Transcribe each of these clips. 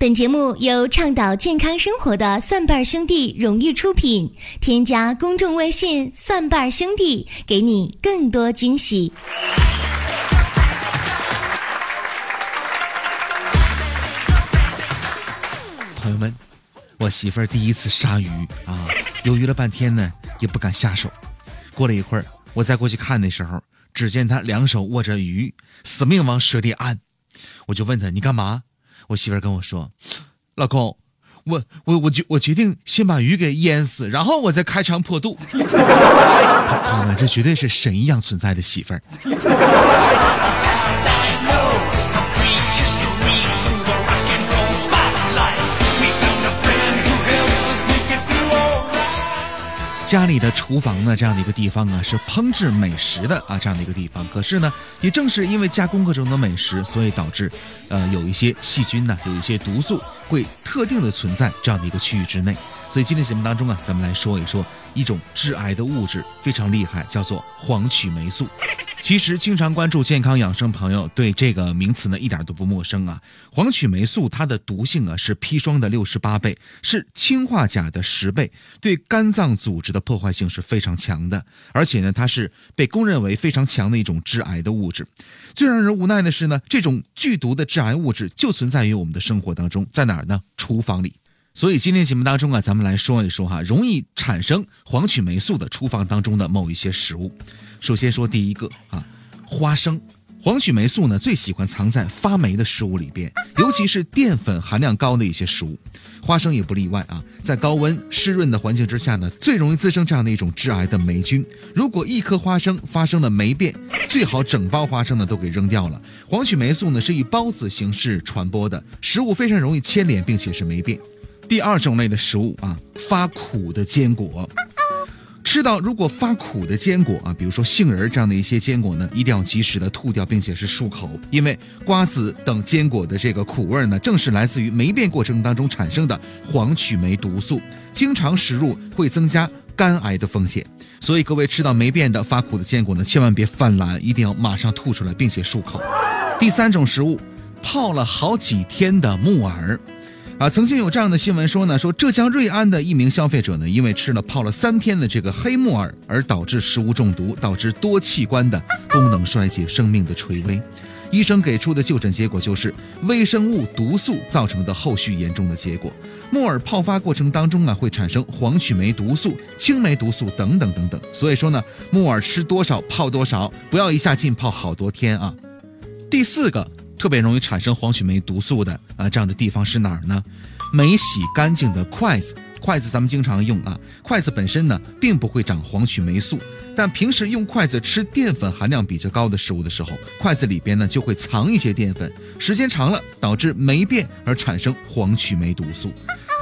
本节目由倡导健康生活的蒜瓣兄弟荣誉出品。添加公众微信“蒜瓣兄弟”，给你更多惊喜。朋友们，我媳妇儿第一次杀鱼啊，犹豫了半天呢，也不敢下手。过了一会儿，我再过去看的时候，只见她两手握着鱼，死命往水里按。我就问她：“你干嘛？”我媳妇跟我说：“老公，我我我决我决定先把鱼给淹死，然后我再开肠破肚。”朋友们，这绝对是神一样存在的媳妇儿。家里的厨房呢，这样的一个地方啊，是烹制美食的啊，这样的一个地方。可是呢，也正是因为加工各种的美食，所以导致，呃，有一些细菌呢，有一些毒素会特定的存在这样的一个区域之内。所以今天节目当中啊，咱们来说一说一种致癌的物质，非常厉害，叫做黄曲霉素。其实，经常关注健康养生朋友对这个名词呢一点都不陌生啊。黄曲霉素它的毒性啊是砒霜的六十八倍，是氰化钾的十倍，对肝脏组织的破坏性是非常强的。而且呢，它是被公认为非常强的一种致癌的物质。最让人无奈的是呢，这种剧毒的致癌物质就存在于我们的生活当中，在哪儿呢？厨房里。所以今天节目当中啊，咱们来说一说哈，容易产生黄曲霉素的厨房当中的某一些食物。首先说第一个啊，花生。黄曲霉素呢最喜欢藏在发霉的食物里边，尤其是淀粉含量高的一些食物，花生也不例外啊。在高温湿润的环境之下呢，最容易滋生这样的一种致癌的霉菌。如果一颗花生发生了霉变，最好整包花生呢都给扔掉了。黄曲霉素呢是以孢子形式传播的，食物非常容易牵连，并且是霉变。第二种类的食物啊，发苦的坚果，吃到如果发苦的坚果啊，比如说杏仁这样的一些坚果呢，一定要及时的吐掉，并且是漱口，因为瓜子等坚果的这个苦味呢，正是来自于霉变过程当中产生的黄曲霉毒素，经常食入会增加肝癌的风险。所以各位吃到霉变的发苦的坚果呢，千万别泛滥，一定要马上吐出来，并且漱口。第三种食物，泡了好几天的木耳。啊，曾经有这样的新闻说呢，说浙江瑞安的一名消费者呢，因为吃了泡了三天的这个黑木耳，而导致食物中毒，导致多器官的功能衰竭，生命的垂危。医生给出的就诊结果就是微生物毒素造成的后续严重的结果。木耳泡发过程当中啊，会产生黄曲霉毒素、青霉毒素等等等等。所以说呢，木耳吃多少泡多少，不要一下浸泡好多天啊。第四个。特别容易产生黄曲霉毒素的啊，这样的地方是哪儿呢？没洗干净的筷子，筷子咱们经常用啊，筷子本身呢并不会长黄曲霉素，但平时用筷子吃淀粉含量比较高的食物的时候，筷子里边呢就会藏一些淀粉，时间长了导致霉变而产生黄曲霉毒素。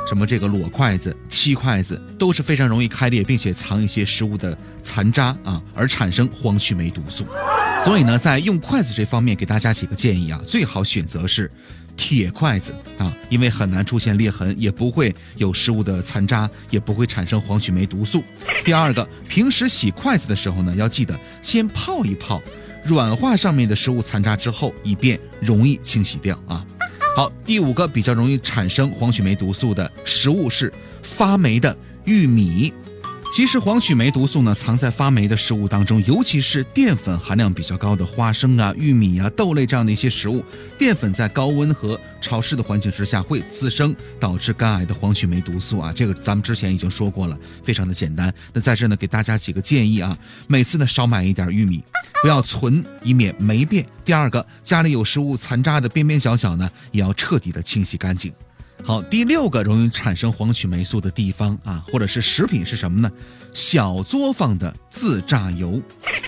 什么这个裸筷子、漆筷子都是非常容易开裂，并且藏一些食物的残渣啊，而产生黄曲霉毒素。所以呢，在用筷子这方面，给大家几个建议啊，最好选择是铁筷子啊，因为很难出现裂痕，也不会有食物的残渣，也不会产生黄曲霉毒素。第二个，平时洗筷子的时候呢，要记得先泡一泡，软化上面的食物残渣之后，以便容易清洗掉啊。好，第五个比较容易产生黄曲霉毒素的食物是发霉的玉米。其实黄曲霉毒素呢藏在发霉的食物当中，尤其是淀粉含量比较高的花生啊、玉米啊、豆类这样的一些食物，淀粉在高温和潮湿的环境之下会滋生导致肝癌的黄曲霉毒素啊。这个咱们之前已经说过了，非常的简单。那在这呢给大家几个建议啊，每次呢少买一点玉米，不要存，以免霉变。第二个，家里有食物残渣的边边角角呢，也要彻底的清洗干净。好，第六个容易产生黄曲霉素的地方啊，或者是食品是什么呢？小作坊的自榨油。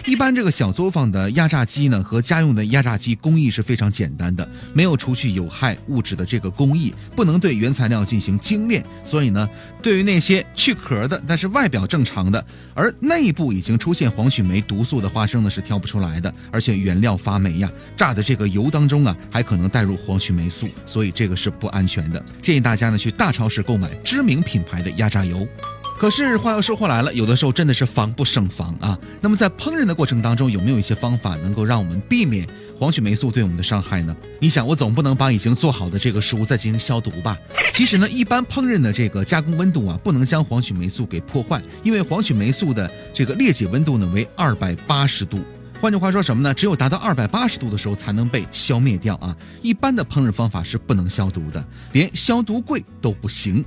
一般这个小作坊的压榨机呢，和家用的压榨机工艺是非常简单的，没有除去有害物质的这个工艺，不能对原材料进行精炼。所以呢，对于那些去壳的，但是外表正常的，而内部已经出现黄曲霉毒素的花生呢，是挑不出来的。而且原料发霉呀，榨的这个油当中啊，还可能带入黄曲霉素，所以这个是不安全的。建议大家呢去大超市购买知名品牌的压榨油。可是话又说回来了，有的时候真的是防不胜防啊。那么在烹饪的过程当中，有没有一些方法能够让我们避免黄曲霉素对我们的伤害呢？你想，我总不能把已经做好的这个食物再进行消毒吧？其实呢，一般烹饪的这个加工温度啊，不能将黄曲霉素给破坏，因为黄曲霉素的这个裂解温度呢为二百八十度。换句话说什么呢？只有达到二百八十度的时候才能被消灭掉啊！一般的烹饪方法是不能消毒的，连消毒柜都不行。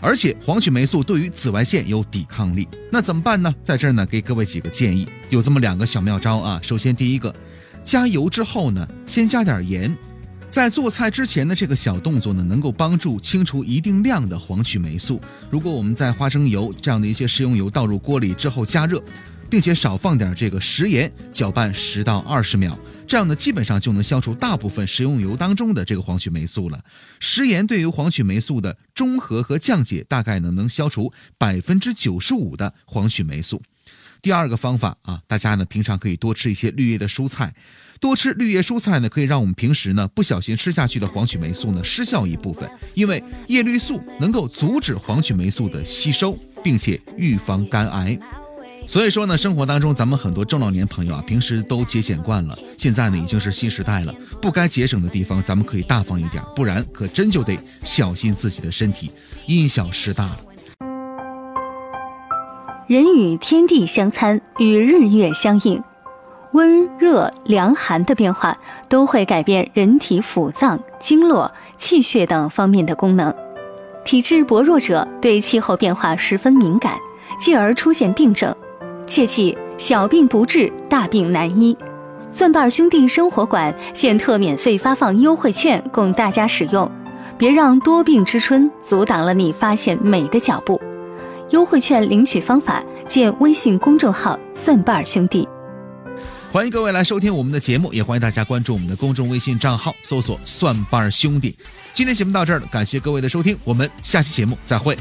而且黄曲霉素对于紫外线有抵抗力，那怎么办呢？在这儿呢，给各位几个建议，有这么两个小妙招啊。首先，第一个，加油之后呢，先加点盐，在做菜之前的这个小动作呢，能够帮助清除一定量的黄曲霉素。如果我们在花生油这样的一些食用油倒入锅里之后加热。并且少放点这个食盐，搅拌十到二十秒，这样呢，基本上就能消除大部分食用油当中的这个黄曲霉素了。食盐对于黄曲霉素的中和和降解，大概呢能消除百分之九十五的黄曲霉素。第二个方法啊，大家呢平常可以多吃一些绿叶的蔬菜，多吃绿叶蔬菜呢，可以让我们平时呢不小心吃下去的黄曲霉素呢失效一部分，因为叶绿素能够阻止黄曲霉素的吸收，并且预防肝癌。所以说呢，生活当中咱们很多中老年朋友啊，平时都节俭惯了，现在呢已经是新时代了，不该节省的地方，咱们可以大方一点，不然可真就得小心自己的身体，因小失大了。人与天地相参，与日月相应，温热凉寒的变化都会改变人体腑脏、经络、气血等方面的功能，体质薄弱者对气候变化十分敏感，继而出现病症。切记，小病不治，大病难医。蒜瓣兄弟生活馆现特免费发放优惠券供大家使用，别让多病之春阻挡了你发现美的脚步。优惠券领取方法见微信公众号“蒜瓣兄弟”。欢迎各位来收听我们的节目，也欢迎大家关注我们的公众微信账号，搜索“蒜瓣兄弟”。今天节目到这儿了，感谢各位的收听，我们下期节目再会。